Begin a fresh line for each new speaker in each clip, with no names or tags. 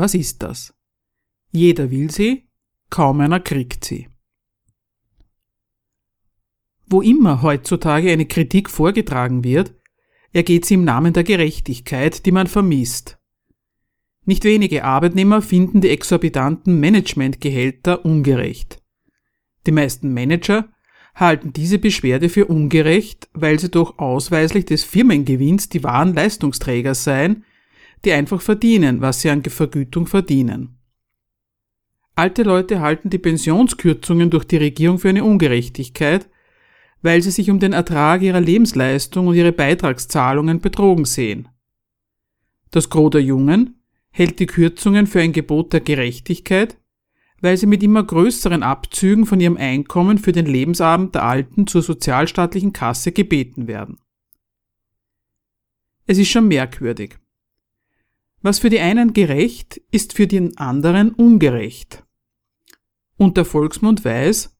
Was ist das? Jeder will sie, kaum einer kriegt sie. Wo immer heutzutage eine Kritik vorgetragen wird, ergeht sie im Namen der Gerechtigkeit, die man vermisst. Nicht wenige Arbeitnehmer finden die exorbitanten Managementgehälter ungerecht. Die meisten Manager halten diese Beschwerde für ungerecht, weil sie durch ausweislich des Firmengewinns die wahren Leistungsträger seien, die einfach verdienen, was sie an Vergütung verdienen. Alte Leute halten die Pensionskürzungen durch die Regierung für eine Ungerechtigkeit, weil sie sich um den Ertrag ihrer Lebensleistung und ihre Beitragszahlungen betrogen sehen. Das Gros der Jungen hält die Kürzungen für ein Gebot der Gerechtigkeit, weil sie mit immer größeren Abzügen von ihrem Einkommen für den Lebensabend der Alten zur sozialstaatlichen Kasse gebeten werden. Es ist schon merkwürdig. Was für die einen gerecht, ist für den anderen ungerecht. Und der Volksmund weiß,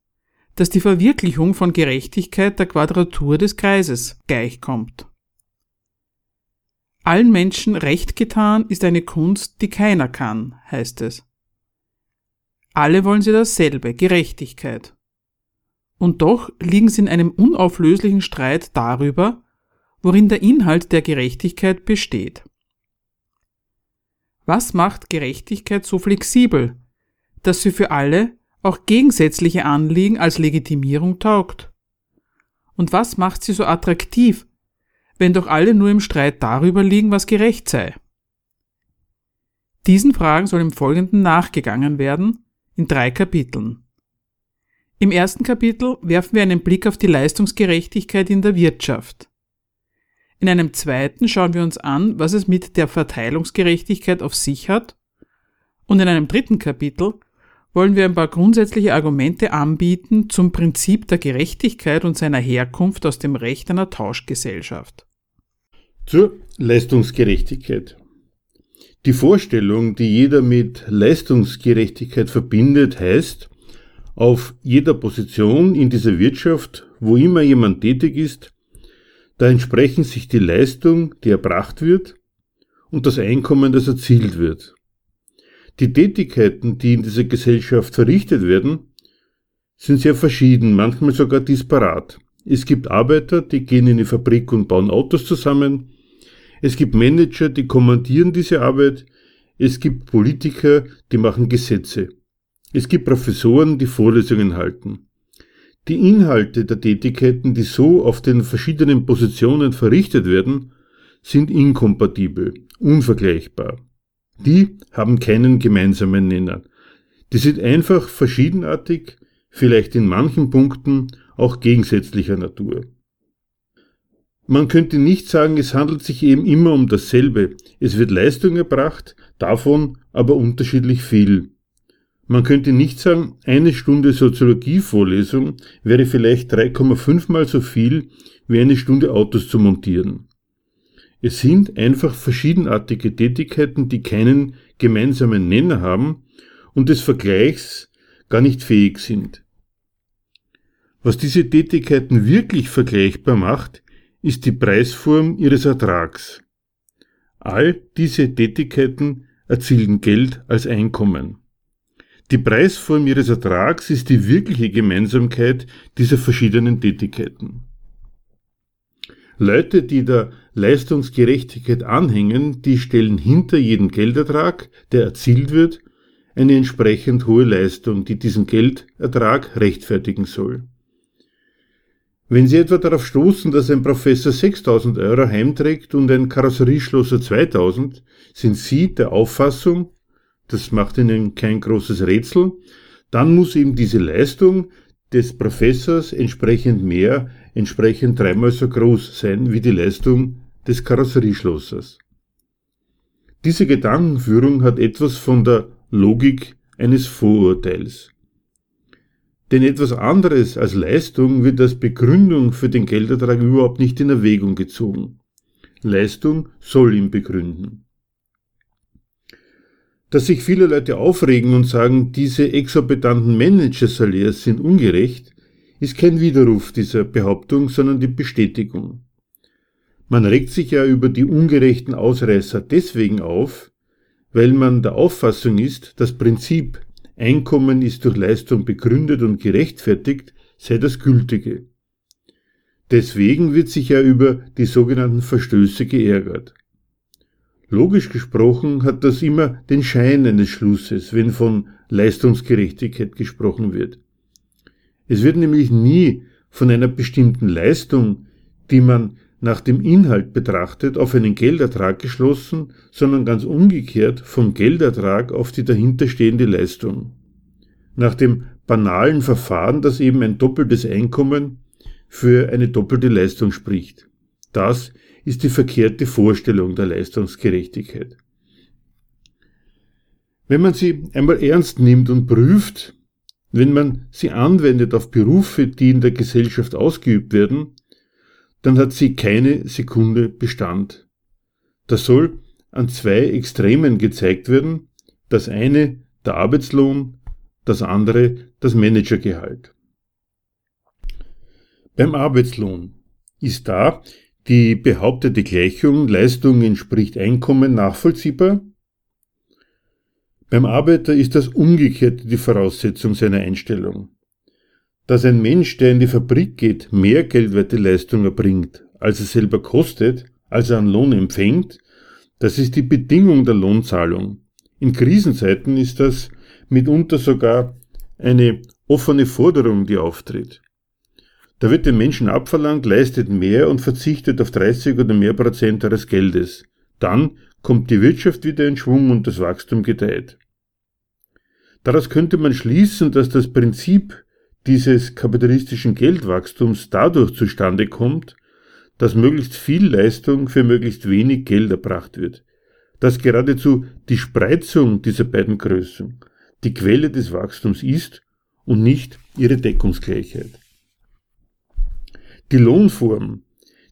dass die Verwirklichung von Gerechtigkeit der Quadratur des Kreises gleichkommt. Allen Menschen recht getan ist eine Kunst, die keiner kann, heißt es. Alle wollen sie dasselbe, Gerechtigkeit. Und doch liegen sie in einem unauflöslichen Streit darüber, worin der Inhalt der Gerechtigkeit besteht. Was macht Gerechtigkeit so flexibel, dass sie für alle auch gegensätzliche Anliegen als Legitimierung taugt? Und was macht sie so attraktiv, wenn doch alle nur im Streit darüber liegen, was gerecht sei? Diesen Fragen soll im Folgenden nachgegangen werden, in drei Kapiteln. Im ersten Kapitel werfen wir einen Blick auf die Leistungsgerechtigkeit in der Wirtschaft. In einem zweiten schauen wir uns an, was es mit der Verteilungsgerechtigkeit auf sich hat. Und in einem dritten Kapitel wollen wir ein paar grundsätzliche Argumente anbieten zum Prinzip der Gerechtigkeit und seiner Herkunft aus dem Recht einer Tauschgesellschaft.
Zur Leistungsgerechtigkeit. Die Vorstellung, die jeder mit Leistungsgerechtigkeit verbindet, heißt, auf jeder Position in dieser Wirtschaft, wo immer jemand tätig ist, da entsprechen sich die Leistung, die erbracht wird, und das Einkommen, das erzielt wird. Die Tätigkeiten, die in dieser Gesellschaft verrichtet werden, sind sehr verschieden, manchmal sogar disparat. Es gibt Arbeiter, die gehen in die Fabrik und bauen Autos zusammen, es gibt Manager, die kommandieren diese Arbeit. Es gibt Politiker, die machen Gesetze. Es gibt Professoren, die Vorlesungen halten. Die Inhalte der Tätigkeiten, die so auf den verschiedenen Positionen verrichtet werden, sind inkompatibel, unvergleichbar. Die haben keinen gemeinsamen Nenner. Die sind einfach verschiedenartig, vielleicht in manchen Punkten auch gegensätzlicher Natur. Man könnte nicht sagen, es handelt sich eben immer um dasselbe. Es wird Leistung erbracht, davon aber unterschiedlich viel. Man könnte nicht sagen, eine Stunde Soziologievorlesung wäre vielleicht 3,5 mal so viel wie eine Stunde Autos zu montieren. Es sind einfach verschiedenartige Tätigkeiten, die keinen gemeinsamen Nenner haben und des Vergleichs gar nicht fähig sind. Was diese Tätigkeiten wirklich vergleichbar macht, ist die Preisform ihres Ertrags. All diese Tätigkeiten erzielen Geld als Einkommen. Die Preisform ihres Ertrags ist die wirkliche Gemeinsamkeit dieser verschiedenen Tätigkeiten. Leute, die der Leistungsgerechtigkeit anhängen, die stellen hinter jeden Geldertrag, der erzielt wird, eine entsprechend hohe Leistung, die diesen Geldertrag rechtfertigen soll. Wenn Sie etwa darauf stoßen, dass ein Professor 6000 Euro heimträgt und ein Karosserieschlosser 2000, sind Sie der Auffassung, das macht Ihnen kein großes Rätsel, dann muss eben diese Leistung des Professors entsprechend mehr, entsprechend dreimal so groß sein wie die Leistung des Karosserieschlossers. Diese Gedankenführung hat etwas von der Logik eines Vorurteils. Denn etwas anderes als Leistung wird als Begründung für den Geldertrag überhaupt nicht in Erwägung gezogen. Leistung soll ihn begründen. Dass sich viele Leute aufregen und sagen, diese exorbitanten Manager-Salärs sind ungerecht, ist kein Widerruf dieser Behauptung, sondern die Bestätigung. Man regt sich ja über die ungerechten Ausreißer deswegen auf, weil man der Auffassung ist, das Prinzip Einkommen ist durch Leistung begründet und gerechtfertigt, sei das gültige. Deswegen wird sich ja über die sogenannten Verstöße geärgert. Logisch gesprochen hat das immer den Schein eines Schlusses, wenn von Leistungsgerechtigkeit gesprochen wird. Es wird nämlich nie von einer bestimmten Leistung, die man nach dem Inhalt betrachtet, auf einen Geldertrag geschlossen, sondern ganz umgekehrt vom Geldertrag auf die dahinterstehende Leistung. Nach dem banalen Verfahren, das eben ein doppeltes Einkommen für eine doppelte Leistung spricht. Das ist die verkehrte Vorstellung der Leistungsgerechtigkeit. Wenn man sie einmal ernst nimmt und prüft, wenn man sie anwendet auf Berufe, die in der Gesellschaft ausgeübt werden, dann hat sie keine Sekunde Bestand. Das soll an zwei Extremen gezeigt werden, das eine der Arbeitslohn, das andere das Managergehalt. Beim Arbeitslohn ist da die behauptete Gleichung Leistung entspricht Einkommen nachvollziehbar? Beim Arbeiter ist das umgekehrt die Voraussetzung seiner Einstellung. Dass ein Mensch, der in die Fabrik geht, mehr geldwerte Leistung erbringt, als er selber kostet, als er an Lohn empfängt, das ist die Bedingung der Lohnzahlung. In Krisenzeiten ist das mitunter sogar eine offene Forderung, die auftritt. Da wird den Menschen abverlangt, leistet mehr und verzichtet auf 30 oder mehr Prozent eures Geldes. Dann kommt die Wirtschaft wieder in Schwung und das Wachstum gedeiht. Daraus könnte man schließen, dass das Prinzip dieses kapitalistischen Geldwachstums dadurch zustande kommt, dass möglichst viel Leistung für möglichst wenig Geld erbracht wird, dass geradezu die Spreizung dieser beiden Größen die Quelle des Wachstums ist und nicht ihre Deckungsgleichheit. Die Lohnform,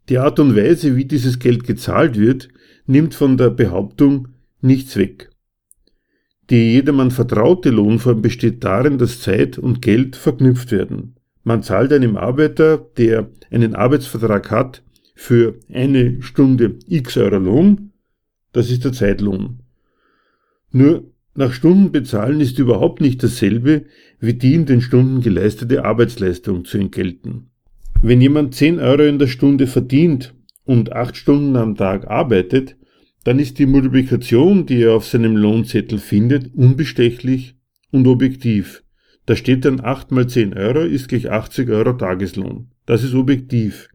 die Art und Weise, wie dieses Geld gezahlt wird, nimmt von der Behauptung nichts weg. Die jedermann vertraute Lohnform besteht darin, dass Zeit und Geld verknüpft werden. Man zahlt einem Arbeiter, der einen Arbeitsvertrag hat, für eine Stunde x Euro Lohn, das ist der Zeitlohn. Nur nach Stunden bezahlen ist überhaupt nicht dasselbe, wie die in den Stunden geleistete Arbeitsleistung zu entgelten. Wenn jemand 10 Euro in der Stunde verdient und 8 Stunden am Tag arbeitet, dann ist die Multiplikation, die er auf seinem Lohnzettel findet, unbestechlich und objektiv. Da steht dann 8 mal 10 Euro ist gleich 80 Euro Tageslohn. Das ist objektiv.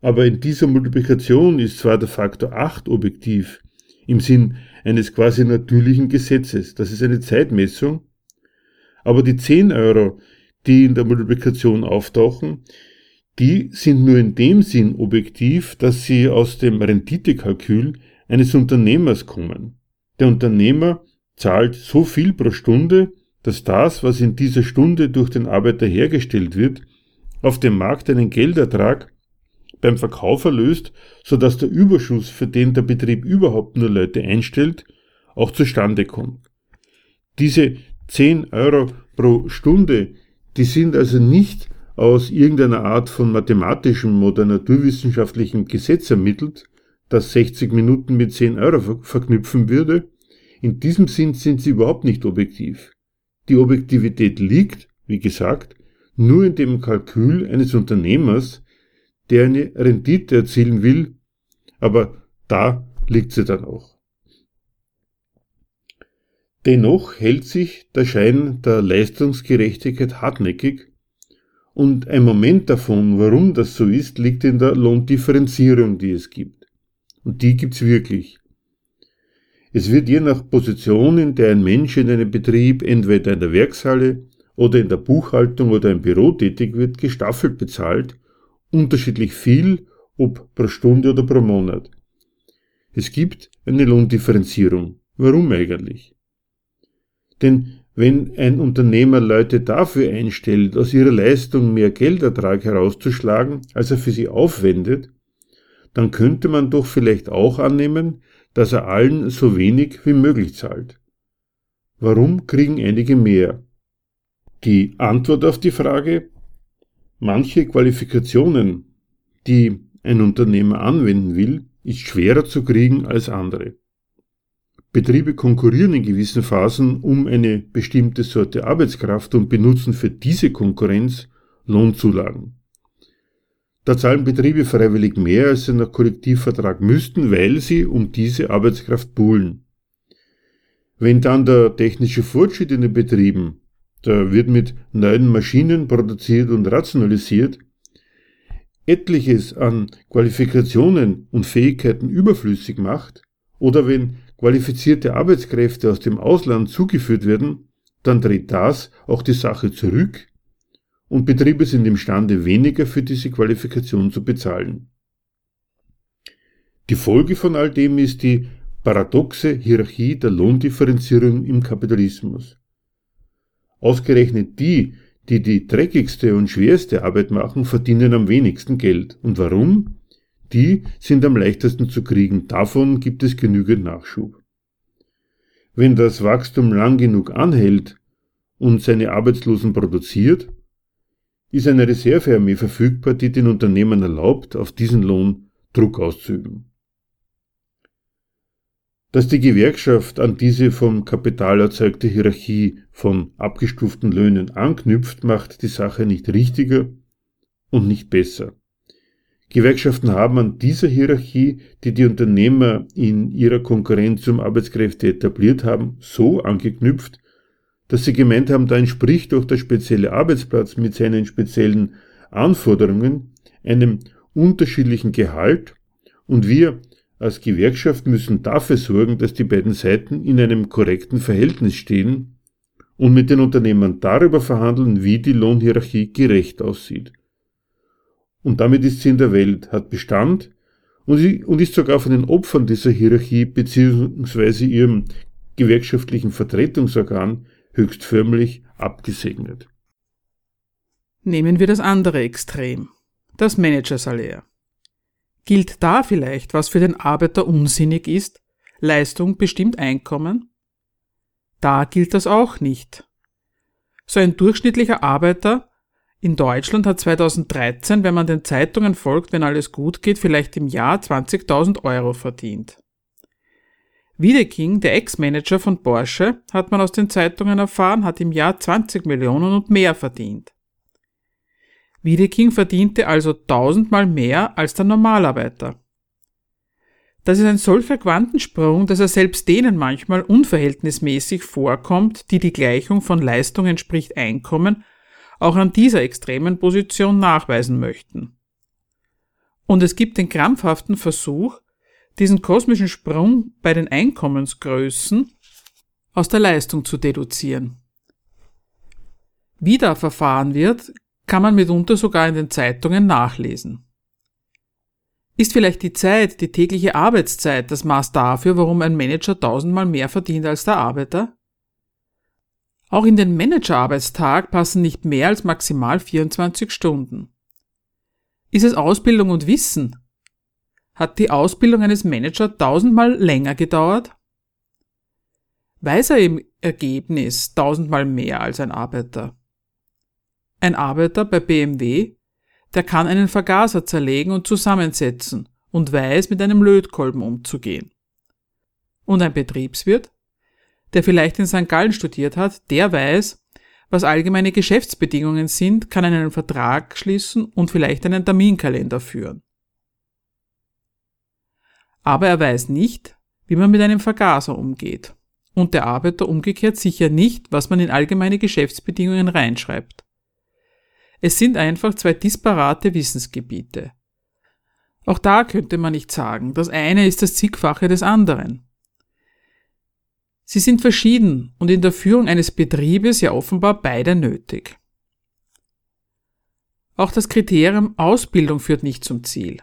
Aber in dieser Multiplikation ist zwar der Faktor 8 objektiv, im Sinn eines quasi natürlichen Gesetzes. Das ist eine Zeitmessung. Aber die 10 Euro, die in der Multiplikation auftauchen, die sind nur in dem Sinn objektiv, dass sie aus dem Renditekalkül eines Unternehmers kommen. Der Unternehmer zahlt so viel pro Stunde, dass das, was in dieser Stunde durch den Arbeiter hergestellt wird, auf dem Markt einen Geldertrag beim Verkauf erlöst, so dass der Überschuss, für den der Betrieb überhaupt nur Leute einstellt, auch zustande kommt. Diese 10 Euro pro Stunde, die sind also nicht aus irgendeiner Art von mathematischem oder naturwissenschaftlichem Gesetz ermittelt, das 60 Minuten mit 10 Euro verknüpfen würde. In diesem Sinn sind sie überhaupt nicht objektiv. Die Objektivität liegt, wie gesagt, nur in dem Kalkül eines Unternehmers, der eine Rendite erzielen will, aber da liegt sie dann auch. Dennoch hält sich der Schein der Leistungsgerechtigkeit hartnäckig und ein Moment davon, warum das so ist, liegt in der Lohndifferenzierung, die es gibt. Und die gibt's wirklich. Es wird je nach Position, in der ein Mensch in einem Betrieb entweder in der Werkshalle oder in der Buchhaltung oder im Büro tätig wird, gestaffelt bezahlt, unterschiedlich viel, ob pro Stunde oder pro Monat. Es gibt eine Lohndifferenzierung. Warum eigentlich? Denn wenn ein Unternehmer Leute dafür einstellt, aus ihrer Leistung mehr Geldertrag herauszuschlagen, als er für sie aufwendet, dann könnte man doch vielleicht auch annehmen, dass er allen so wenig wie möglich zahlt. Warum kriegen einige mehr? Die Antwort auf die Frage, manche Qualifikationen, die ein Unternehmer anwenden will, ist schwerer zu kriegen als andere. Betriebe konkurrieren in gewissen Phasen um eine bestimmte Sorte Arbeitskraft und benutzen für diese Konkurrenz Lohnzulagen. Da zahlen Betriebe freiwillig mehr, als sie nach Kollektivvertrag müssten, weil sie um diese Arbeitskraft buhlen. Wenn dann der technische Fortschritt in den Betrieben, da wird mit neuen Maschinen produziert und rationalisiert, etliches an Qualifikationen und Fähigkeiten überflüssig macht, oder wenn qualifizierte Arbeitskräfte aus dem Ausland zugeführt werden, dann dreht das auch die Sache zurück und Betriebe sind imstande, weniger für diese Qualifikation zu bezahlen. Die Folge von all dem ist die paradoxe Hierarchie der Lohndifferenzierung im Kapitalismus. Ausgerechnet die, die die dreckigste und schwerste Arbeit machen, verdienen am wenigsten Geld. Und warum? Die sind am leichtesten zu kriegen, davon gibt es genügend Nachschub. Wenn das Wachstum lang genug anhält und seine Arbeitslosen produziert, ist eine Reservearmee verfügbar, die den Unternehmen erlaubt, auf diesen Lohn Druck auszuüben. Dass die Gewerkschaft an diese vom Kapital erzeugte Hierarchie von abgestuften Löhnen anknüpft, macht die Sache nicht richtiger und nicht besser. Gewerkschaften haben an dieser Hierarchie, die die Unternehmer in ihrer Konkurrenz um Arbeitskräfte etabliert haben, so angeknüpft, dass sie gemeint haben, da entspricht doch der spezielle Arbeitsplatz mit seinen speziellen Anforderungen einem unterschiedlichen Gehalt und wir als Gewerkschaft müssen dafür sorgen, dass die beiden Seiten in einem korrekten Verhältnis stehen und mit den Unternehmern darüber verhandeln, wie die Lohnhierarchie gerecht aussieht und damit ist sie in der Welt, hat Bestand und, sie, und ist sogar von den Opfern dieser Hierarchie bzw. ihrem gewerkschaftlichen Vertretungsorgan höchst förmlich abgesegnet.
Nehmen wir das andere Extrem, das Managersalär. Gilt da vielleicht, was für den Arbeiter unsinnig ist? Leistung bestimmt Einkommen? Da gilt das auch nicht. So ein durchschnittlicher Arbeiter in Deutschland hat 2013, wenn man den Zeitungen folgt, wenn alles gut geht, vielleicht im Jahr 20.000 Euro verdient. Wiedeking, der Ex-Manager von Porsche, hat man aus den Zeitungen erfahren, hat im Jahr 20 Millionen und mehr verdient. Wiedeking verdiente also tausendmal mehr als der Normalarbeiter. Das ist ein solcher Quantensprung, dass er selbst denen manchmal unverhältnismäßig vorkommt, die die Gleichung von Leistung entspricht Einkommen, auch an dieser extremen Position nachweisen möchten. Und es gibt den krampfhaften Versuch, diesen kosmischen Sprung bei den Einkommensgrößen aus der Leistung zu deduzieren. Wie da verfahren wird, kann man mitunter sogar in den Zeitungen nachlesen. Ist vielleicht die Zeit, die tägliche Arbeitszeit das Maß dafür, warum ein Manager tausendmal mehr verdient als der Arbeiter? Auch in den Managerarbeitstag passen nicht mehr als maximal 24 Stunden. Ist es Ausbildung und Wissen? Hat die Ausbildung eines Managers tausendmal länger gedauert? Weiß er im Ergebnis tausendmal mehr als ein Arbeiter? Ein Arbeiter bei BMW, der kann einen Vergaser zerlegen und zusammensetzen und weiß, mit einem Lötkolben umzugehen. Und ein Betriebswirt, der vielleicht in St. Gallen studiert hat, der weiß, was allgemeine Geschäftsbedingungen sind, kann einen Vertrag schließen und vielleicht einen Terminkalender führen. Aber er weiß nicht, wie man mit einem Vergaser umgeht. Und der Arbeiter umgekehrt sicher nicht, was man in allgemeine Geschäftsbedingungen reinschreibt. Es sind einfach zwei disparate Wissensgebiete. Auch da könnte man nicht sagen, das eine ist das zigfache des anderen. Sie sind verschieden und in der Führung eines Betriebes ja offenbar beide nötig. Auch das Kriterium Ausbildung führt nicht zum Ziel.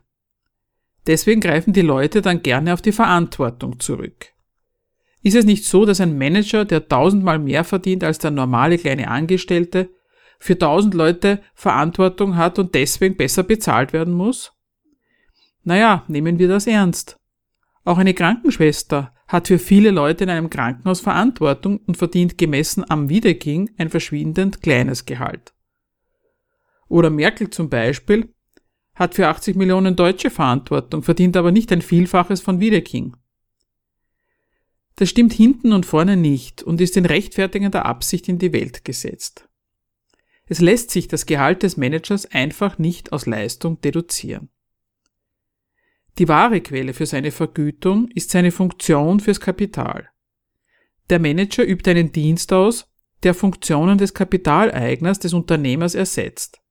Deswegen greifen die Leute dann gerne auf die Verantwortung zurück. Ist es nicht so, dass ein Manager, der tausendmal mehr verdient als der normale kleine Angestellte, für tausend Leute Verantwortung hat und deswegen besser bezahlt werden muss? Naja, nehmen wir das ernst. Auch eine Krankenschwester hat für viele Leute in einem Krankenhaus Verantwortung und verdient gemessen am Wiederking ein verschwindend kleines Gehalt. Oder Merkel zum Beispiel hat für 80 Millionen Deutsche Verantwortung, verdient aber nicht ein Vielfaches von Wiedeking. Das stimmt hinten und vorne nicht und ist in rechtfertigender Absicht in die Welt gesetzt. Es lässt sich das Gehalt des Managers einfach nicht aus Leistung deduzieren. Die wahre Quelle für seine Vergütung ist seine Funktion fürs Kapital. Der Manager übt einen Dienst aus, der Funktionen des Kapitaleigners des Unternehmers ersetzt.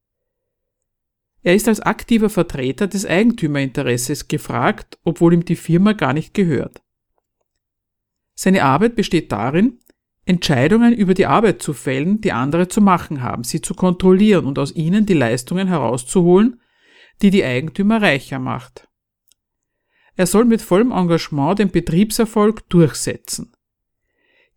Er ist als aktiver Vertreter des Eigentümerinteresses gefragt, obwohl ihm die Firma gar nicht gehört. Seine Arbeit besteht darin, Entscheidungen über die Arbeit zu fällen, die andere zu machen haben, sie zu kontrollieren und aus ihnen die Leistungen herauszuholen, die die Eigentümer reicher macht. Er soll mit vollem Engagement den Betriebserfolg durchsetzen.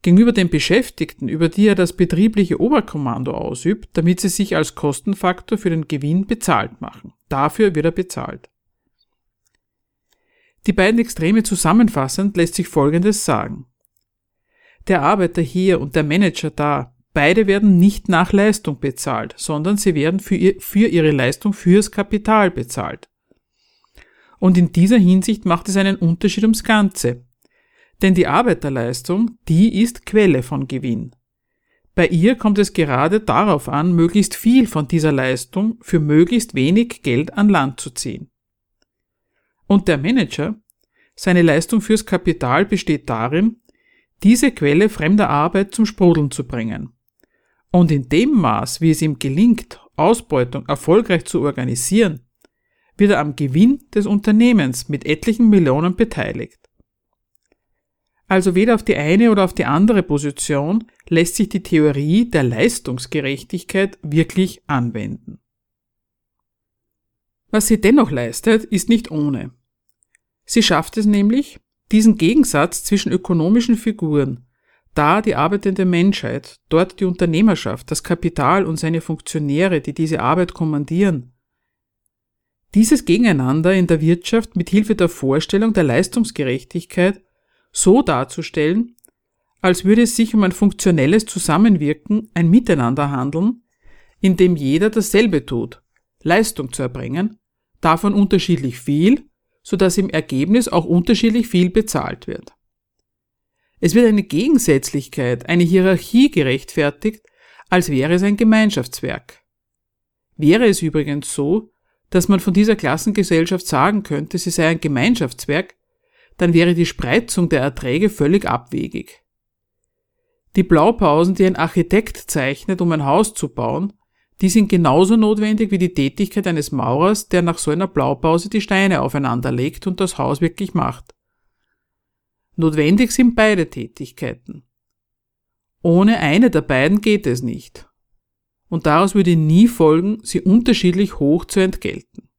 Gegenüber den Beschäftigten, über die er das betriebliche Oberkommando ausübt, damit sie sich als Kostenfaktor für den Gewinn bezahlt machen. Dafür wird er bezahlt. Die beiden Extreme zusammenfassend lässt sich Folgendes sagen. Der Arbeiter hier und der Manager da, beide werden nicht nach Leistung bezahlt, sondern sie werden für, ihr, für ihre Leistung fürs Kapital bezahlt. Und in dieser Hinsicht macht es einen Unterschied ums Ganze. Denn die Arbeiterleistung, die ist Quelle von Gewinn. Bei ihr kommt es gerade darauf an, möglichst viel von dieser Leistung für möglichst wenig Geld an Land zu ziehen. Und der Manager, seine Leistung fürs Kapital besteht darin, diese Quelle fremder Arbeit zum Sprudeln zu bringen. Und in dem Maß, wie es ihm gelingt, Ausbeutung erfolgreich zu organisieren, wird er am Gewinn des Unternehmens mit etlichen Millionen beteiligt. Also weder auf die eine oder auf die andere Position lässt sich die Theorie der Leistungsgerechtigkeit wirklich anwenden. Was sie dennoch leistet, ist nicht ohne. Sie schafft es nämlich, diesen Gegensatz zwischen ökonomischen Figuren, da die arbeitende Menschheit, dort die Unternehmerschaft, das Kapital und seine Funktionäre, die diese Arbeit kommandieren, dieses Gegeneinander in der Wirtschaft mit Hilfe der Vorstellung der Leistungsgerechtigkeit so darzustellen, als würde es sich um ein funktionelles Zusammenwirken, ein Miteinander handeln, in dem jeder dasselbe tut, Leistung zu erbringen, davon unterschiedlich viel, so dass im Ergebnis auch unterschiedlich viel bezahlt wird. Es wird eine Gegensätzlichkeit, eine Hierarchie gerechtfertigt, als wäre es ein Gemeinschaftswerk. Wäre es übrigens so, dass man von dieser Klassengesellschaft sagen könnte, sie sei ein Gemeinschaftswerk, dann wäre die Spreizung der Erträge völlig abwegig. Die Blaupausen, die ein Architekt zeichnet, um ein Haus zu bauen, die sind genauso notwendig wie die Tätigkeit eines Maurers, der nach so einer Blaupause die Steine aufeinander legt und das Haus wirklich macht. Notwendig sind beide Tätigkeiten. Ohne eine der beiden geht es nicht und daraus würde nie folgen, sie unterschiedlich hoch zu entgelten.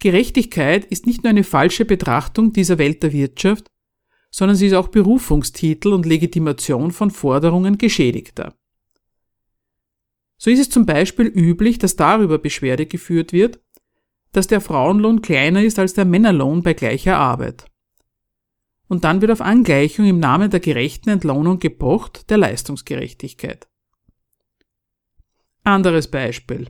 Gerechtigkeit ist nicht nur eine falsche Betrachtung dieser Welt der Wirtschaft, sondern sie ist auch Berufungstitel und Legitimation von Forderungen Geschädigter. So ist es zum Beispiel üblich, dass darüber Beschwerde geführt wird, dass der Frauenlohn kleiner ist als der Männerlohn bei gleicher Arbeit und dann wird auf Angleichung im Namen der gerechten Entlohnung gepocht, der Leistungsgerechtigkeit. Anderes Beispiel.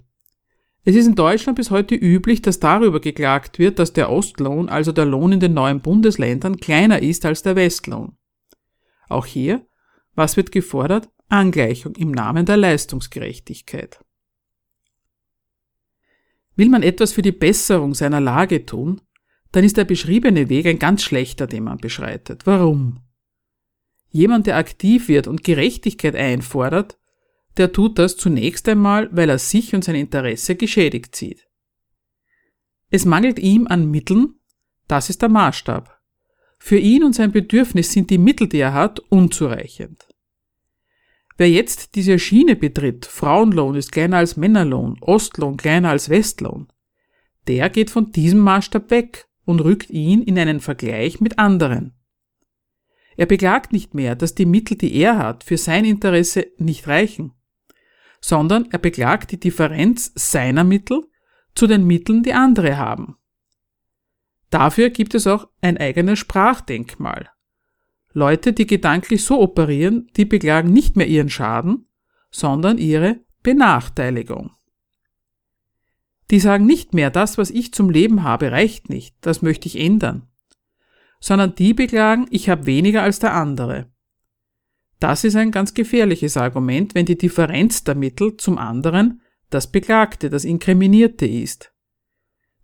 Es ist in Deutschland bis heute üblich, dass darüber geklagt wird, dass der Ostlohn, also der Lohn in den neuen Bundesländern, kleiner ist als der Westlohn. Auch hier, was wird gefordert? Angleichung im Namen der Leistungsgerechtigkeit. Will man etwas für die Besserung seiner Lage tun, dann ist der beschriebene Weg ein ganz schlechter, den man beschreitet. Warum? Jemand, der aktiv wird und Gerechtigkeit einfordert, der tut das zunächst einmal, weil er sich und sein Interesse geschädigt sieht. Es mangelt ihm an Mitteln, das ist der Maßstab. Für ihn und sein Bedürfnis sind die Mittel, die er hat, unzureichend. Wer jetzt diese Schiene betritt, Frauenlohn ist kleiner als Männerlohn, Ostlohn kleiner als Westlohn, der geht von diesem Maßstab weg und rückt ihn in einen Vergleich mit anderen. Er beklagt nicht mehr, dass die Mittel, die er hat, für sein Interesse nicht reichen, sondern er beklagt die Differenz seiner Mittel zu den Mitteln, die andere haben. Dafür gibt es auch ein eigenes Sprachdenkmal. Leute, die gedanklich so operieren, die beklagen nicht mehr ihren Schaden, sondern ihre Benachteiligung. Die sagen nicht mehr, das, was ich zum Leben habe, reicht nicht, das möchte ich ändern, sondern die beklagen, ich habe weniger als der andere. Das ist ein ganz gefährliches Argument, wenn die Differenz der Mittel zum anderen das Beklagte, das Inkriminierte ist.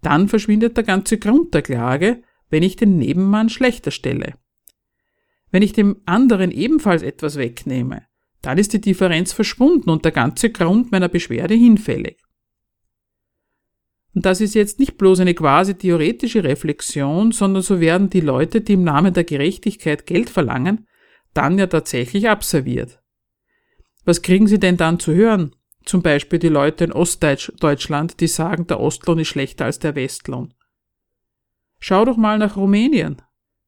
Dann verschwindet der ganze Grund der Klage, wenn ich den Nebenmann schlechter stelle. Wenn ich dem anderen ebenfalls etwas wegnehme, dann ist die Differenz verschwunden und der ganze Grund meiner Beschwerde hinfällig. Und das ist jetzt nicht bloß eine quasi theoretische Reflexion, sondern so werden die Leute, die im Namen der Gerechtigkeit Geld verlangen, dann ja tatsächlich abserviert. Was kriegen sie denn dann zu hören? Zum Beispiel die Leute in Ostdeutschland, die sagen, der Ostlohn ist schlechter als der Westlohn. Schau doch mal nach Rumänien.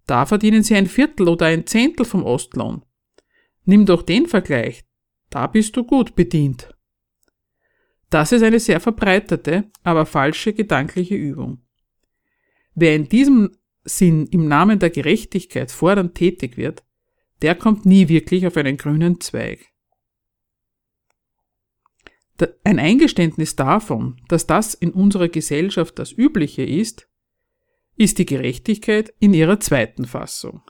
Da verdienen sie ein Viertel oder ein Zehntel vom Ostlohn. Nimm doch den Vergleich. Da bist du gut bedient. Das ist eine sehr verbreitete, aber falsche gedankliche Übung. Wer in diesem Sinn im Namen der Gerechtigkeit fordernd tätig wird, der kommt nie wirklich auf einen grünen Zweig. Ein Eingeständnis davon, dass das in unserer Gesellschaft das Übliche ist, ist die Gerechtigkeit in ihrer zweiten Fassung.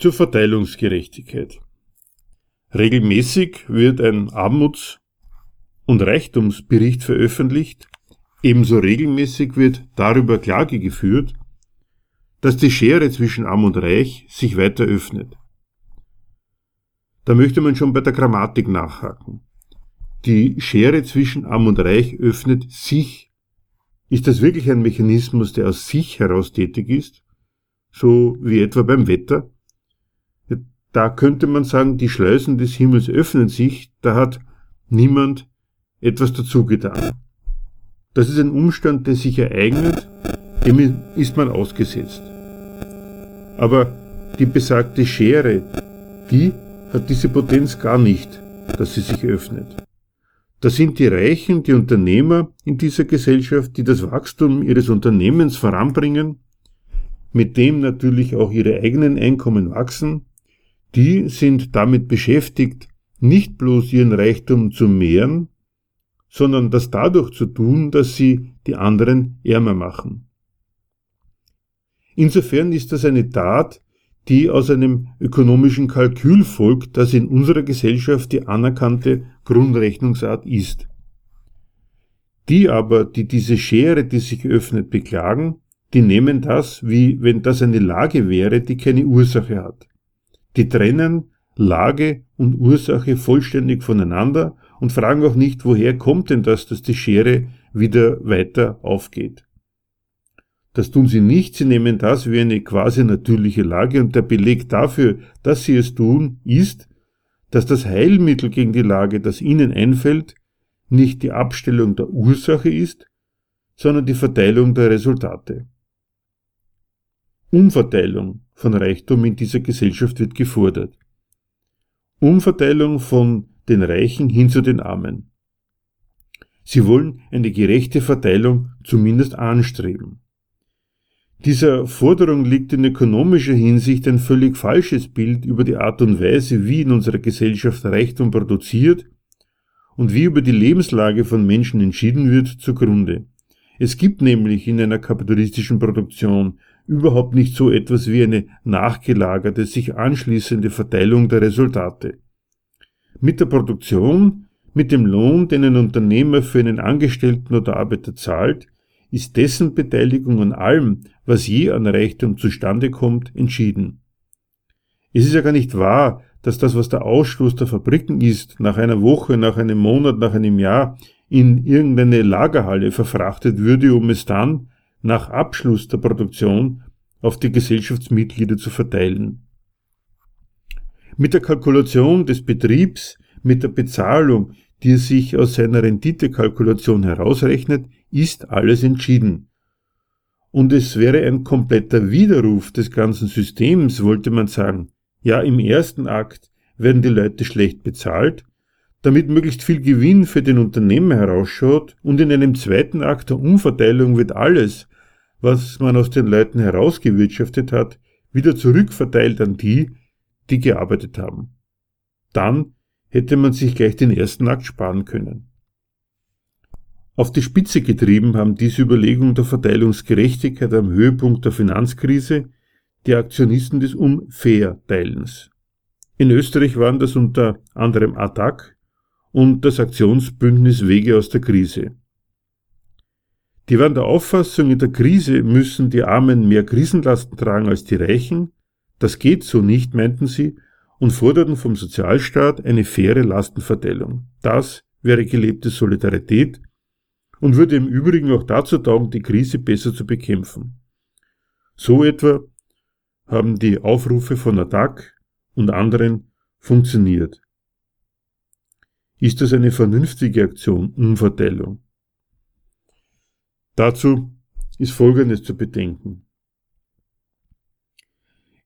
Zur Verteilungsgerechtigkeit. Regelmäßig wird ein Armuts- und Reichtumsbericht veröffentlicht, ebenso regelmäßig wird darüber Klage geführt, dass die Schere zwischen Arm und Reich sich weiter öffnet. Da möchte man schon bei der Grammatik nachhaken. Die Schere zwischen Arm und Reich öffnet sich. Ist das wirklich ein Mechanismus, der aus sich heraus tätig ist? So wie etwa beim Wetter? Da könnte man sagen, die Schleusen des Himmels öffnen sich, da hat niemand etwas dazu getan. Das ist ein Umstand, der sich ereignet, dem ist man ausgesetzt. Aber die besagte Schere, die hat diese Potenz gar nicht, dass sie sich öffnet. Das sind die Reichen, die Unternehmer in dieser Gesellschaft, die das Wachstum ihres Unternehmens voranbringen, mit dem natürlich auch ihre eigenen Einkommen wachsen. Die sind damit beschäftigt, nicht bloß ihren Reichtum zu mehren, sondern das dadurch zu tun, dass sie die anderen ärmer machen. Insofern ist das eine Tat, die aus einem ökonomischen Kalkül folgt, das in unserer Gesellschaft die anerkannte Grundrechnungsart ist. Die aber, die diese Schere, die sich öffnet, beklagen, die nehmen das, wie wenn das eine Lage wäre, die keine Ursache hat. Die trennen Lage und Ursache vollständig voneinander und fragen auch nicht, woher kommt denn das, dass die Schere wieder weiter aufgeht. Das tun sie nicht, sie nehmen das wie eine quasi natürliche Lage und der Beleg dafür, dass sie es tun, ist, dass das Heilmittel gegen die Lage, das ihnen einfällt, nicht die Abstellung der Ursache ist, sondern die Verteilung der Resultate. Umverteilung von Reichtum in dieser Gesellschaft wird gefordert. Umverteilung von den Reichen hin zu den Armen. Sie wollen eine gerechte Verteilung zumindest anstreben. Dieser Forderung liegt in ökonomischer Hinsicht ein völlig falsches Bild über die Art und Weise, wie in unserer Gesellschaft Reichtum produziert und wie über die Lebenslage von Menschen entschieden wird, zugrunde. Es gibt nämlich in einer kapitalistischen Produktion überhaupt nicht so etwas wie eine nachgelagerte, sich anschließende Verteilung der Resultate. Mit der Produktion, mit dem Lohn, den ein Unternehmer für einen Angestellten oder Arbeiter zahlt, ist dessen Beteiligung an allem, was je an Reichtum zustande kommt, entschieden. Es ist ja gar nicht wahr, dass das, was der Ausstoß der Fabriken ist, nach einer Woche, nach einem Monat, nach einem Jahr in irgendeine Lagerhalle verfrachtet würde, um es dann, nach Abschluss der Produktion, auf die Gesellschaftsmitglieder zu verteilen. Mit der Kalkulation des Betriebs, mit der Bezahlung, die er sich aus seiner Renditekalkulation herausrechnet, ist alles entschieden. Und es wäre ein kompletter Widerruf des ganzen Systems, wollte man sagen. Ja, im ersten Akt werden die Leute schlecht bezahlt, damit möglichst viel Gewinn für den Unternehmer herausschaut, und in einem zweiten Akt der Umverteilung wird alles, was man aus den Leuten herausgewirtschaftet hat, wieder zurückverteilt an die, die gearbeitet haben. Dann hätte man sich gleich den ersten Akt sparen können. Auf die Spitze getrieben haben diese Überlegungen der Verteilungsgerechtigkeit am Höhepunkt der Finanzkrise die Aktionisten des Unfair-Teilens. In Österreich waren das unter anderem ATTAC und das Aktionsbündnis Wege aus der Krise. Die waren der Auffassung, in der Krise müssen die Armen mehr Krisenlasten tragen als die Reichen. Das geht so nicht, meinten sie, und forderten vom Sozialstaat eine faire Lastenverteilung. Das wäre gelebte Solidarität und würde im Übrigen auch dazu taugen, die Krise besser zu bekämpfen. So etwa haben die Aufrufe von Attac und anderen funktioniert. Ist das eine vernünftige Aktion, Umverteilung? Dazu ist Folgendes zu bedenken.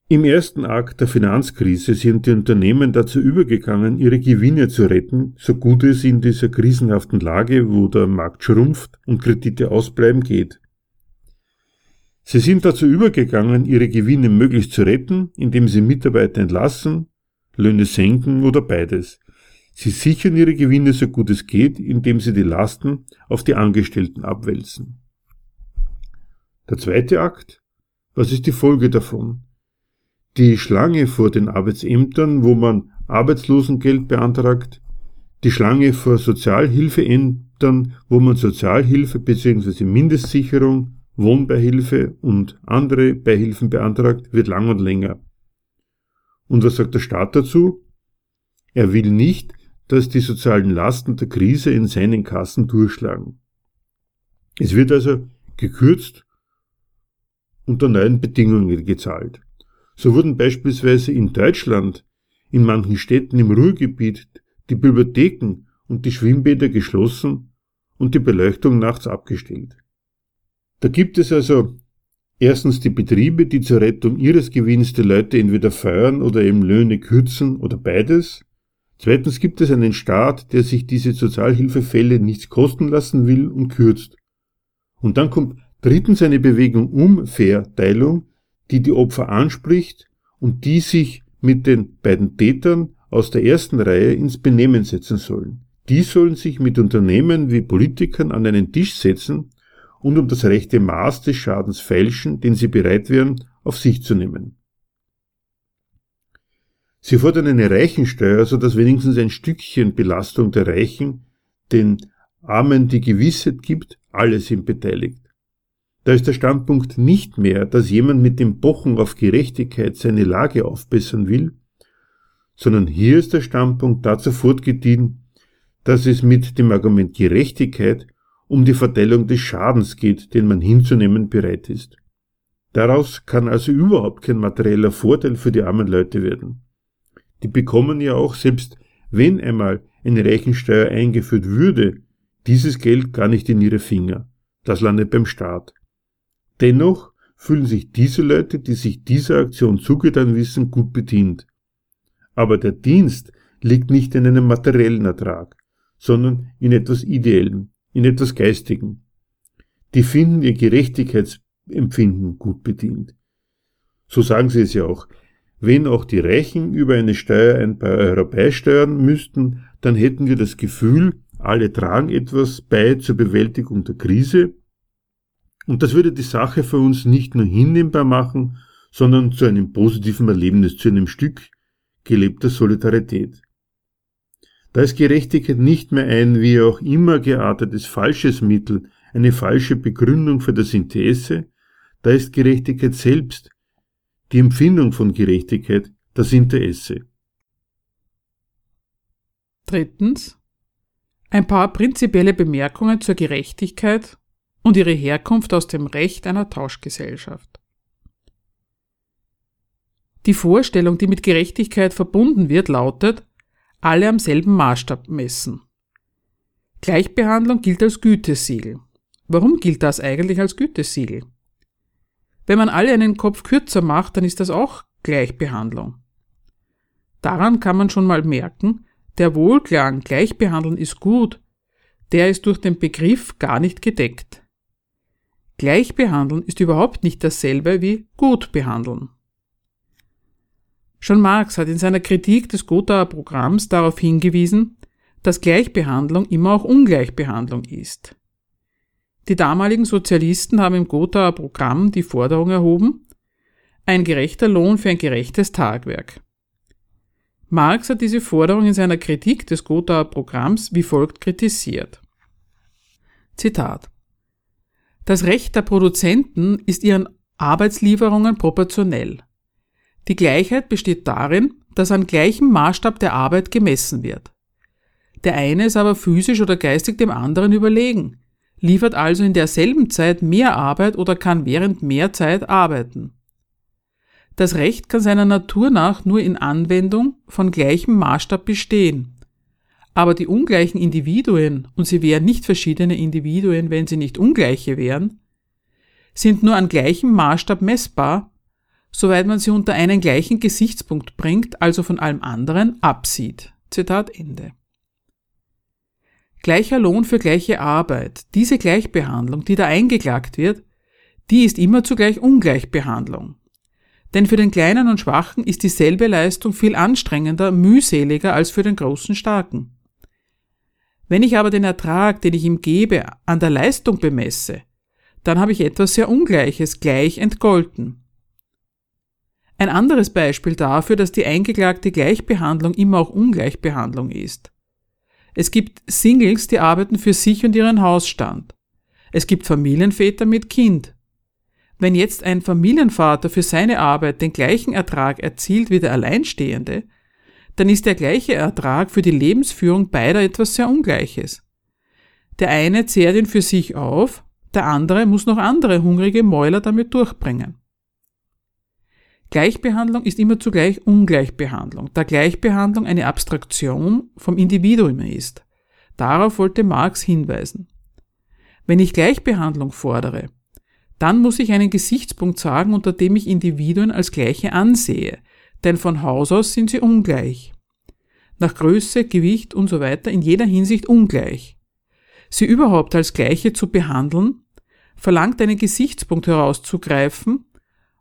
Im ersten Akt der Finanzkrise sind die Unternehmen dazu übergegangen, ihre Gewinne zu retten, so gut es in dieser krisenhaften Lage, wo der Markt schrumpft und Kredite ausbleiben geht. Sie sind dazu übergegangen, ihre Gewinne möglichst zu retten, indem sie Mitarbeiter entlassen, Löhne senken oder beides. Sie sichern ihre Gewinne so gut es geht, indem sie die Lasten auf die Angestellten abwälzen. Der zweite Akt. Was ist die Folge davon? die Schlange vor den Arbeitsämtern, wo man Arbeitslosengeld beantragt, die Schlange vor Sozialhilfeämtern, wo man Sozialhilfe bzw. Mindestsicherung, Wohnbeihilfe und andere Beihilfen beantragt, wird lang und länger. Und was sagt der Staat dazu? Er will nicht, dass die sozialen Lasten der Krise in seinen Kassen durchschlagen. Es wird also gekürzt unter neuen Bedingungen gezahlt. So wurden beispielsweise in Deutschland in manchen Städten im Ruhrgebiet die Bibliotheken und die Schwimmbäder geschlossen und die Beleuchtung nachts abgestellt. Da gibt es also erstens die Betriebe, die zur Rettung ihres Gewinns die Leute entweder feuern oder eben Löhne kürzen oder beides. Zweitens gibt es einen Staat, der sich diese Sozialhilfefälle nichts kosten lassen will und kürzt. Und dann kommt drittens eine Bewegung um Verteilung, die die Opfer anspricht und die sich mit den beiden Tätern aus der ersten Reihe ins Benehmen setzen sollen. Die sollen sich mit Unternehmen wie Politikern an einen Tisch setzen und um das rechte Maß des Schadens feilschen, den sie bereit wären, auf sich zu nehmen. Sie fordern eine Reichensteuer, so dass wenigstens ein Stückchen Belastung der Reichen den Armen die Gewissheit gibt, alle sind beteiligt. Da ist der Standpunkt nicht mehr, dass jemand mit dem Pochen auf Gerechtigkeit seine Lage aufbessern will, sondern hier ist der Standpunkt dazu fortgedient, dass es mit dem Argument Gerechtigkeit um die Verteilung des Schadens geht, den man hinzunehmen bereit ist. Daraus kann also überhaupt kein materieller Vorteil für die armen Leute werden die bekommen ja auch, selbst wenn einmal eine Rechensteuer eingeführt würde, dieses Geld gar nicht in ihre Finger. Das landet beim Staat. Dennoch fühlen sich diese Leute, die sich dieser Aktion zugetan wissen, gut bedient. Aber der Dienst liegt nicht in einem materiellen Ertrag, sondern in etwas Ideellem, in etwas Geistigem. Die finden ihr Gerechtigkeitsempfinden gut bedient. So sagen sie es ja auch. Wenn auch die Reichen über eine Steuer ein paar Euro beisteuern müssten, dann hätten wir das Gefühl, alle tragen etwas bei zur Bewältigung der Krise. Und das würde die Sache für uns nicht nur hinnehmbar machen, sondern zu einem positiven Erlebnis, zu einem Stück gelebter Solidarität. Da ist Gerechtigkeit nicht mehr ein wie auch immer geartetes falsches Mittel, eine falsche Begründung für das Interesse, da ist Gerechtigkeit selbst die Empfindung von Gerechtigkeit, das Interesse.
Drittens. Ein paar prinzipielle Bemerkungen zur Gerechtigkeit und ihre Herkunft aus dem Recht einer Tauschgesellschaft. Die Vorstellung, die mit Gerechtigkeit verbunden wird, lautet, alle am selben Maßstab messen. Gleichbehandlung gilt als Gütesiegel. Warum gilt das eigentlich als Gütesiegel? Wenn man alle einen Kopf kürzer macht, dann ist das auch Gleichbehandlung. Daran kann man schon mal merken, der Wohlklang Gleichbehandeln ist gut, der ist durch den Begriff gar nicht gedeckt. Gleichbehandeln ist überhaupt nicht dasselbe wie gut behandeln. Schon Marx hat in seiner Kritik des Gothaer Programms darauf hingewiesen, dass Gleichbehandlung immer auch Ungleichbehandlung ist. Die damaligen Sozialisten haben im Gothaer Programm die Forderung erhoben, ein gerechter Lohn für ein gerechtes Tagwerk. Marx hat diese Forderung in seiner Kritik des Gothaer Programms wie folgt kritisiert. Zitat Das Recht der Produzenten ist ihren Arbeitslieferungen proportionell. Die Gleichheit besteht darin, dass an gleichem Maßstab der Arbeit gemessen wird. Der eine ist aber physisch oder geistig dem anderen überlegen, liefert also in derselben Zeit mehr Arbeit oder kann während mehr Zeit arbeiten. Das Recht kann seiner Natur nach nur in Anwendung von gleichem Maßstab bestehen. Aber die ungleichen Individuen, und sie wären nicht verschiedene Individuen, wenn sie nicht ungleiche wären, sind nur an gleichem Maßstab messbar, soweit man sie unter einen gleichen Gesichtspunkt bringt, also von allem anderen absieht. Zitat Ende. Gleicher Lohn für gleiche Arbeit. Diese Gleichbehandlung, die da eingeklagt wird, die ist immer zugleich Ungleichbehandlung. Denn für den Kleinen und Schwachen ist dieselbe Leistung viel anstrengender, mühseliger als für den großen Starken. Wenn ich aber den Ertrag, den ich ihm gebe, an der Leistung bemesse, dann habe ich etwas sehr Ungleiches gleich entgolten. Ein anderes Beispiel dafür, dass die eingeklagte Gleichbehandlung immer auch Ungleichbehandlung ist. Es gibt Singles, die arbeiten für sich und ihren Hausstand. Es gibt Familienväter mit Kind. Wenn jetzt ein Familienvater für seine Arbeit den gleichen Ertrag erzielt wie der Alleinstehende, dann ist der gleiche Ertrag für die Lebensführung beider etwas sehr Ungleiches. Der eine zehrt ihn für sich auf, der andere muss noch andere hungrige Mäuler damit durchbringen. Gleichbehandlung ist immer zugleich Ungleichbehandlung, da Gleichbehandlung eine Abstraktion vom Individuum ist. Darauf wollte Marx hinweisen. Wenn ich Gleichbehandlung fordere, dann muss ich einen Gesichtspunkt sagen, unter dem ich Individuen als gleiche ansehe, denn von Haus aus sind sie ungleich. nach Größe, Gewicht und so weiter in jeder Hinsicht ungleich. Sie überhaupt als gleiche zu behandeln, verlangt einen Gesichtspunkt herauszugreifen,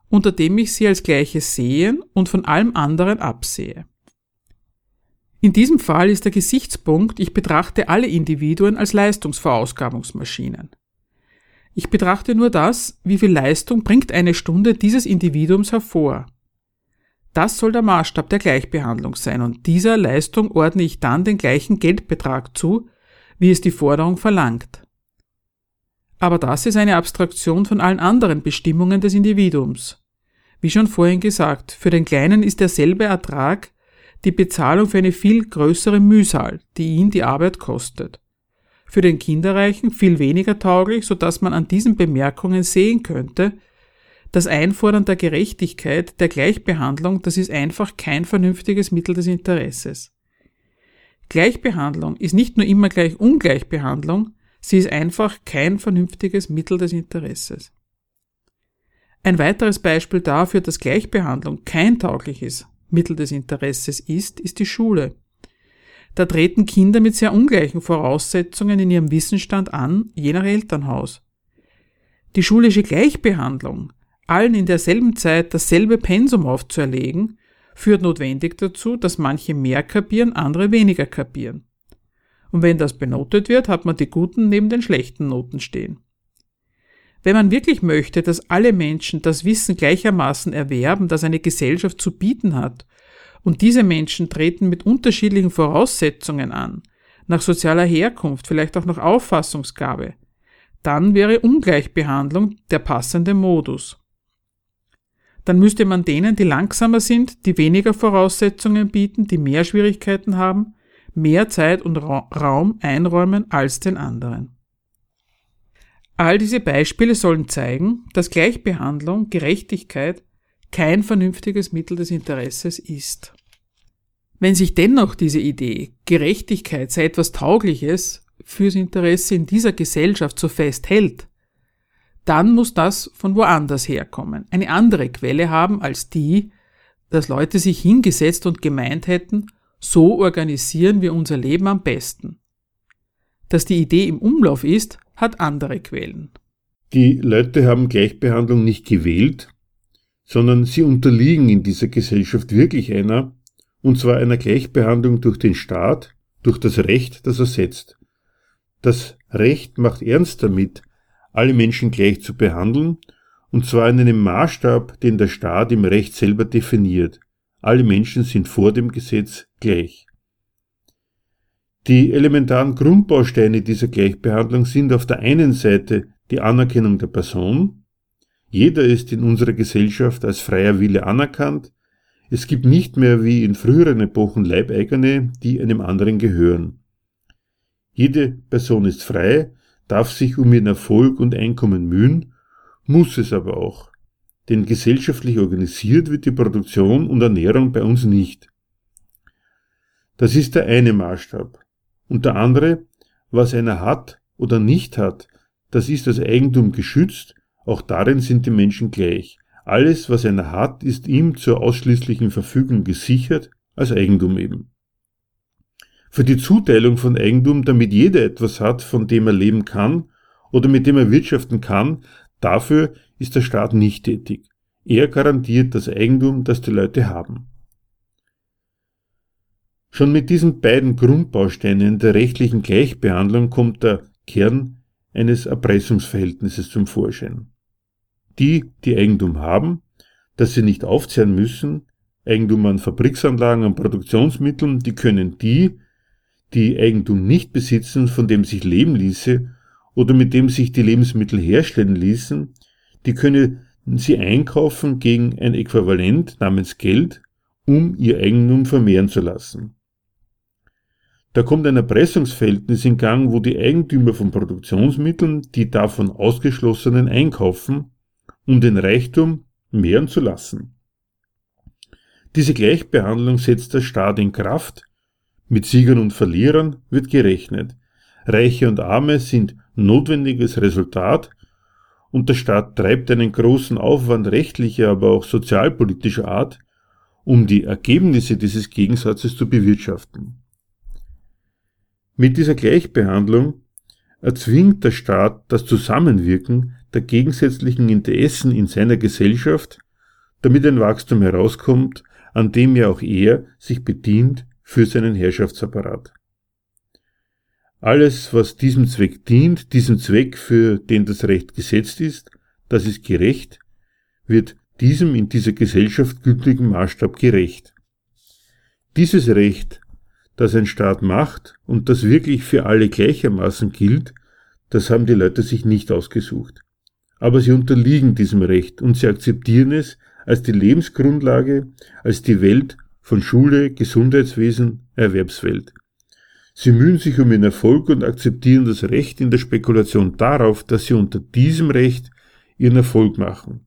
unter dem ich sie als gleiche sehen und von allem anderen absehe. In diesem Fall ist der Gesichtspunkt, ich betrachte alle Individuen als Leistungsverausgabungsmaschinen. Ich betrachte nur das, wie viel Leistung bringt eine Stunde dieses Individuums hervor. Das soll der Maßstab der Gleichbehandlung sein und dieser Leistung ordne ich dann den gleichen Geldbetrag zu, wie es die Forderung verlangt. Aber das ist eine Abstraktion von allen anderen Bestimmungen des Individuums. Wie schon vorhin gesagt, für den Kleinen ist derselbe Ertrag die Bezahlung für eine viel größere Mühsal, die ihn die Arbeit kostet. Für den Kinderreichen viel weniger tauglich, so dass man an diesen Bemerkungen sehen könnte, das Einfordern der Gerechtigkeit, der Gleichbehandlung, das ist einfach kein vernünftiges Mittel des Interesses. Gleichbehandlung ist nicht nur immer gleich Ungleichbehandlung, sie ist einfach kein vernünftiges Mittel des Interesses. Ein weiteres Beispiel dafür, dass Gleichbehandlung kein taugliches Mittel des Interesses ist, ist die Schule. Da treten Kinder mit sehr ungleichen Voraussetzungen in ihrem Wissensstand an, je nach Elternhaus. Die schulische Gleichbehandlung, allen in derselben Zeit dasselbe Pensum aufzuerlegen, führt notwendig dazu, dass manche mehr kapieren, andere weniger kapieren. Und wenn das benotet wird, hat man die guten neben den schlechten Noten stehen. Wenn man wirklich möchte, dass alle Menschen das Wissen gleichermaßen erwerben, das eine Gesellschaft zu bieten hat, und diese Menschen treten mit unterschiedlichen Voraussetzungen an, nach sozialer Herkunft, vielleicht auch nach Auffassungsgabe, dann wäre Ungleichbehandlung der passende Modus. Dann müsste man denen, die langsamer sind, die weniger Voraussetzungen bieten, die mehr Schwierigkeiten haben, mehr Zeit und Raum einräumen als den anderen. All diese Beispiele sollen zeigen, dass Gleichbehandlung, Gerechtigkeit kein vernünftiges Mittel des Interesses ist. Wenn sich dennoch diese Idee, Gerechtigkeit sei etwas Taugliches fürs Interesse in dieser Gesellschaft so fest hält, dann muss das von woanders herkommen, eine andere Quelle haben als die, dass Leute sich hingesetzt und gemeint hätten, so organisieren wir unser Leben am besten. Dass die Idee im Umlauf ist, hat andere Quellen.
Die Leute haben Gleichbehandlung nicht gewählt, sondern sie unterliegen in dieser Gesellschaft wirklich einer, und zwar einer Gleichbehandlung durch den Staat, durch das Recht, das er setzt. Das Recht macht ernst damit, alle Menschen gleich zu behandeln, und zwar in einem Maßstab, den der Staat im Recht selber definiert. Alle Menschen sind vor dem Gesetz gleich. Die elementaren Grundbausteine dieser Gleichbehandlung sind auf der einen Seite die Anerkennung der Person. Jeder ist in unserer Gesellschaft als freier Wille anerkannt. Es gibt nicht mehr wie in früheren Epochen Leibeigene, die einem anderen gehören. Jede Person ist frei, darf sich um ihren Erfolg und Einkommen mühen, muss es aber auch. Denn gesellschaftlich organisiert wird die Produktion und Ernährung bei uns nicht. Das ist der eine Maßstab. Und der andere, was einer hat oder nicht hat, das ist als Eigentum geschützt, auch darin sind die Menschen gleich. Alles, was einer hat, ist ihm zur ausschließlichen Verfügung gesichert, als Eigentum eben. Für die Zuteilung von Eigentum, damit jeder etwas hat, von dem er leben kann oder mit dem er wirtschaften kann, dafür ist der Staat nicht tätig. Er garantiert das Eigentum, das die Leute haben. Schon mit diesen beiden Grundbausteinen der rechtlichen Gleichbehandlung kommt der Kern eines Erpressungsverhältnisses zum Vorschein. Die, die Eigentum haben, das sie nicht aufzehren müssen, Eigentum an Fabriksanlagen, an Produktionsmitteln, die können die, die Eigentum nicht besitzen, von dem sich leben ließe oder mit dem sich die Lebensmittel herstellen ließen, die können sie einkaufen gegen ein Äquivalent namens Geld, um ihr Eigentum vermehren zu lassen. Da kommt ein Erpressungsverhältnis in Gang, wo die Eigentümer von Produktionsmitteln die davon ausgeschlossenen einkaufen, um den Reichtum mehren zu lassen. Diese Gleichbehandlung setzt der Staat in Kraft. Mit Siegern und Verlierern wird gerechnet. Reiche und Arme sind notwendiges Resultat und der Staat treibt einen großen Aufwand rechtlicher, aber auch sozialpolitischer Art, um die Ergebnisse dieses Gegensatzes zu bewirtschaften. Mit dieser Gleichbehandlung erzwingt der Staat das Zusammenwirken der gegensätzlichen Interessen in seiner Gesellschaft, damit ein Wachstum herauskommt, an dem ja auch er sich bedient für seinen Herrschaftsapparat. Alles, was diesem Zweck dient, diesem Zweck, für den das Recht gesetzt ist, das ist gerecht, wird diesem in dieser Gesellschaft gültigen Maßstab gerecht. Dieses Recht, das ein Staat macht und das wirklich für alle gleichermaßen gilt, das haben die Leute sich nicht ausgesucht. Aber sie unterliegen diesem Recht und sie akzeptieren es als die Lebensgrundlage, als die Welt von Schule, Gesundheitswesen, Erwerbswelt. Sie mühen sich um ihren Erfolg und akzeptieren das Recht in der Spekulation darauf, dass sie unter diesem Recht ihren Erfolg machen.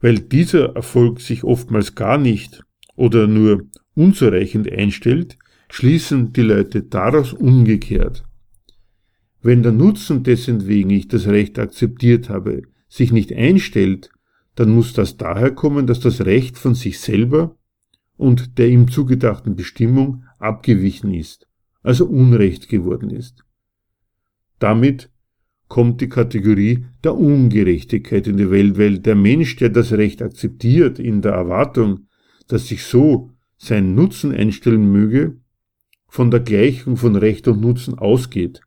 Weil dieser Erfolg sich oftmals gar nicht oder nur unzureichend einstellt, schließen die Leute daraus umgekehrt. Wenn der Nutzen dessen wegen ich das Recht akzeptiert habe, sich nicht einstellt, dann muss das daher kommen, dass das Recht von sich selber und der ihm zugedachten Bestimmung abgewichen ist, also Unrecht geworden ist. Damit kommt die Kategorie der Ungerechtigkeit in die Welt, weil der Mensch, der das Recht akzeptiert, in der Erwartung, dass sich so sein Nutzen einstellen möge, von der Gleichung von Recht und Nutzen ausgeht.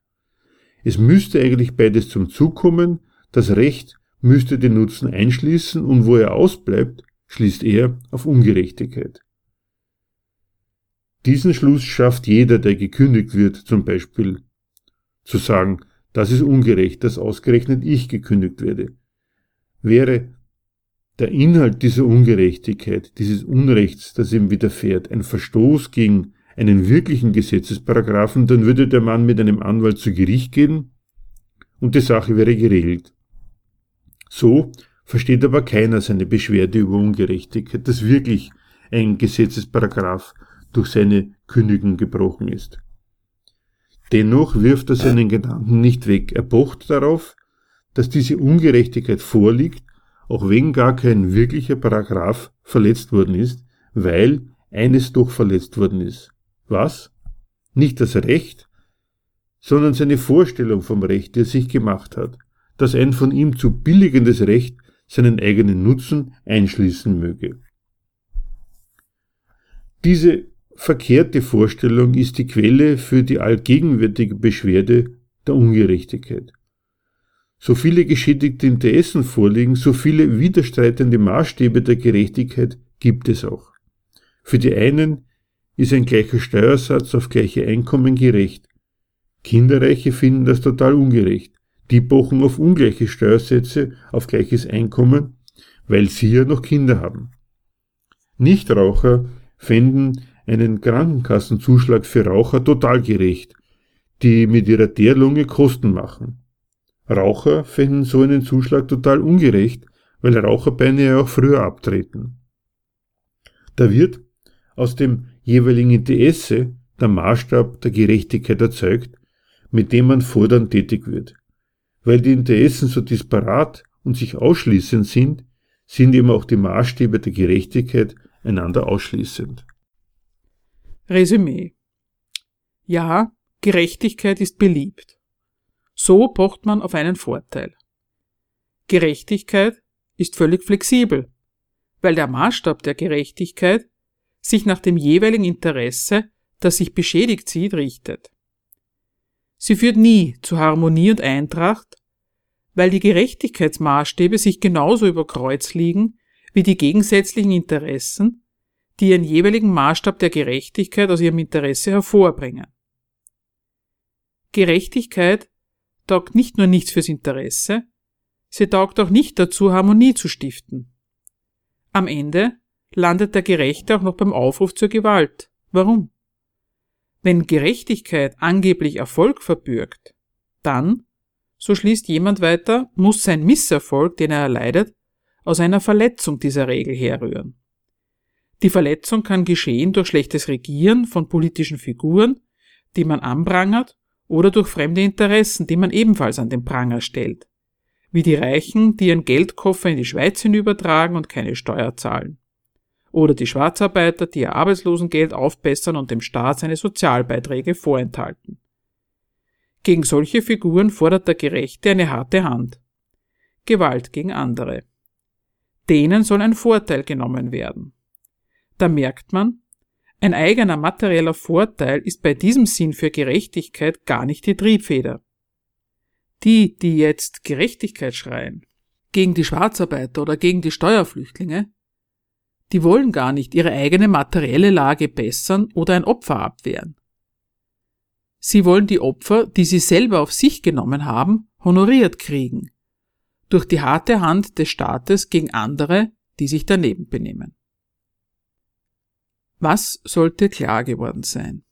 Es müsste eigentlich beides zum Zug kommen, das Recht müsste den Nutzen einschließen und wo er ausbleibt, schließt er auf Ungerechtigkeit. Diesen Schluss schafft jeder, der gekündigt wird, zum Beispiel zu sagen, das ist ungerecht, dass ausgerechnet ich gekündigt werde. Wäre der Inhalt dieser Ungerechtigkeit, dieses Unrechts, das ihm widerfährt, ein Verstoß gegen einen wirklichen Gesetzesparagraphen, dann würde der Mann mit einem Anwalt zu Gericht gehen und die Sache wäre geregelt. So versteht aber keiner seine Beschwerde über Ungerechtigkeit, dass wirklich ein Gesetzesparagraph durch seine Kündigung gebrochen ist. Dennoch wirft er seinen Gedanken nicht weg. Er pocht darauf, dass diese Ungerechtigkeit vorliegt, auch wenn gar kein wirklicher Paragraph verletzt worden ist, weil eines doch verletzt worden ist. Was? Nicht das Recht, sondern seine Vorstellung vom Recht, die er sich gemacht hat, dass ein von ihm zu billigendes Recht seinen eigenen Nutzen einschließen möge. Diese verkehrte Vorstellung ist die Quelle für die allgegenwärtige Beschwerde der Ungerechtigkeit. So viele geschädigte Interessen vorliegen, so viele widerstreitende Maßstäbe der Gerechtigkeit gibt es auch. Für die einen ist ein gleicher Steuersatz auf gleiche Einkommen gerecht. Kinderreiche finden das total ungerecht. Die pochen auf ungleiche Steuersätze auf gleiches Einkommen, weil sie ja noch Kinder haben. Nichtraucher fänden einen Krankenkassenzuschlag für Raucher total gerecht, die mit ihrer Teerlunge Kosten machen. Raucher fänden so einen Zuschlag total ungerecht, weil Raucherbeine ja auch früher abtreten. Da wird aus dem jeweiligen Interesse der Maßstab der Gerechtigkeit erzeugt, mit dem man fordernd tätig wird. Weil die Interessen so disparat und sich ausschließend sind, sind eben auch die Maßstäbe der Gerechtigkeit einander ausschließend.
Resümee. Ja, Gerechtigkeit ist beliebt. So pocht man auf einen Vorteil. Gerechtigkeit ist völlig flexibel, weil der Maßstab der Gerechtigkeit sich nach dem jeweiligen Interesse, das sich beschädigt sieht, richtet. Sie führt nie zu Harmonie und Eintracht, weil die Gerechtigkeitsmaßstäbe sich genauso über Kreuz liegen wie die gegensätzlichen Interessen, die ihren jeweiligen Maßstab der Gerechtigkeit aus ihrem Interesse hervorbringen. Gerechtigkeit taugt nicht nur nichts fürs Interesse, sie taugt auch nicht dazu, Harmonie zu stiften. Am Ende landet der Gerechte auch noch beim Aufruf zur Gewalt. Warum? Wenn Gerechtigkeit angeblich Erfolg verbürgt, dann, so schließt jemand weiter, muss sein Misserfolg, den er erleidet, aus einer Verletzung dieser Regel herrühren. Die Verletzung kann geschehen durch schlechtes Regieren von politischen Figuren, die man anprangert, oder durch fremde Interessen, die man ebenfalls an den Pranger stellt, wie die Reichen, die ihren Geldkoffer in die Schweiz hinübertragen und keine Steuer zahlen. Oder die Schwarzarbeiter, die ihr Arbeitslosengeld aufbessern und dem Staat seine Sozialbeiträge vorenthalten. Gegen solche Figuren fordert der Gerechte eine harte Hand. Gewalt gegen andere. Denen soll ein Vorteil genommen werden. Da merkt man, ein eigener materieller Vorteil ist bei diesem Sinn für Gerechtigkeit gar nicht die Triebfeder. Die, die jetzt Gerechtigkeit schreien, gegen die Schwarzarbeiter oder gegen die Steuerflüchtlinge, die wollen gar nicht ihre eigene materielle Lage bessern oder ein Opfer abwehren. Sie wollen die Opfer, die sie selber auf sich genommen haben, honoriert kriegen. Durch die harte Hand des Staates gegen andere, die sich daneben benehmen. Was sollte klar geworden sein?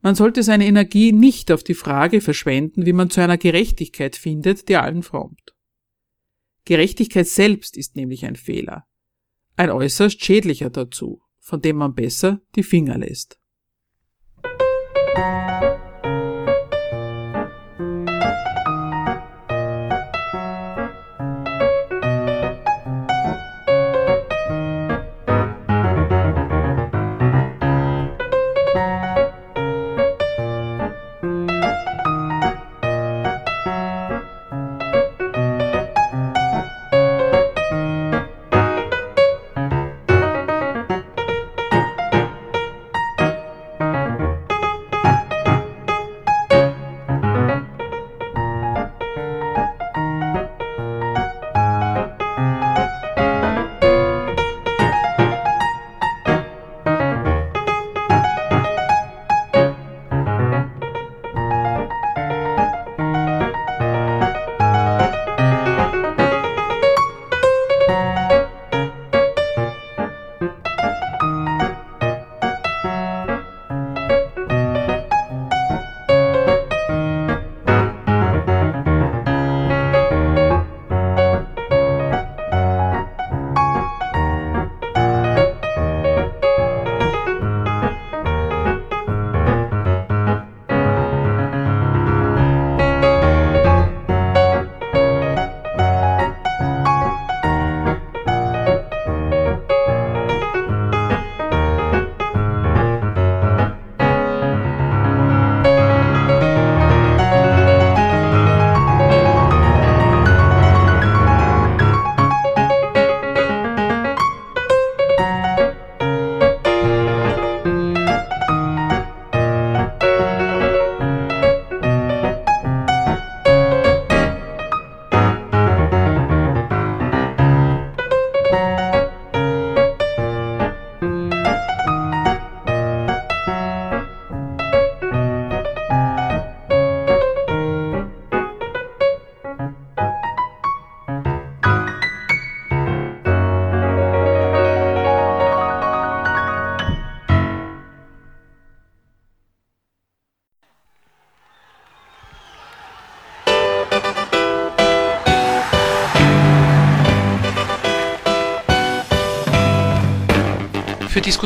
Man sollte seine Energie nicht auf die Frage verschwenden, wie man zu einer Gerechtigkeit findet, die allen frommt. Gerechtigkeit selbst ist nämlich ein Fehler ein äußerst schädlicher dazu, von dem man besser die Finger lässt.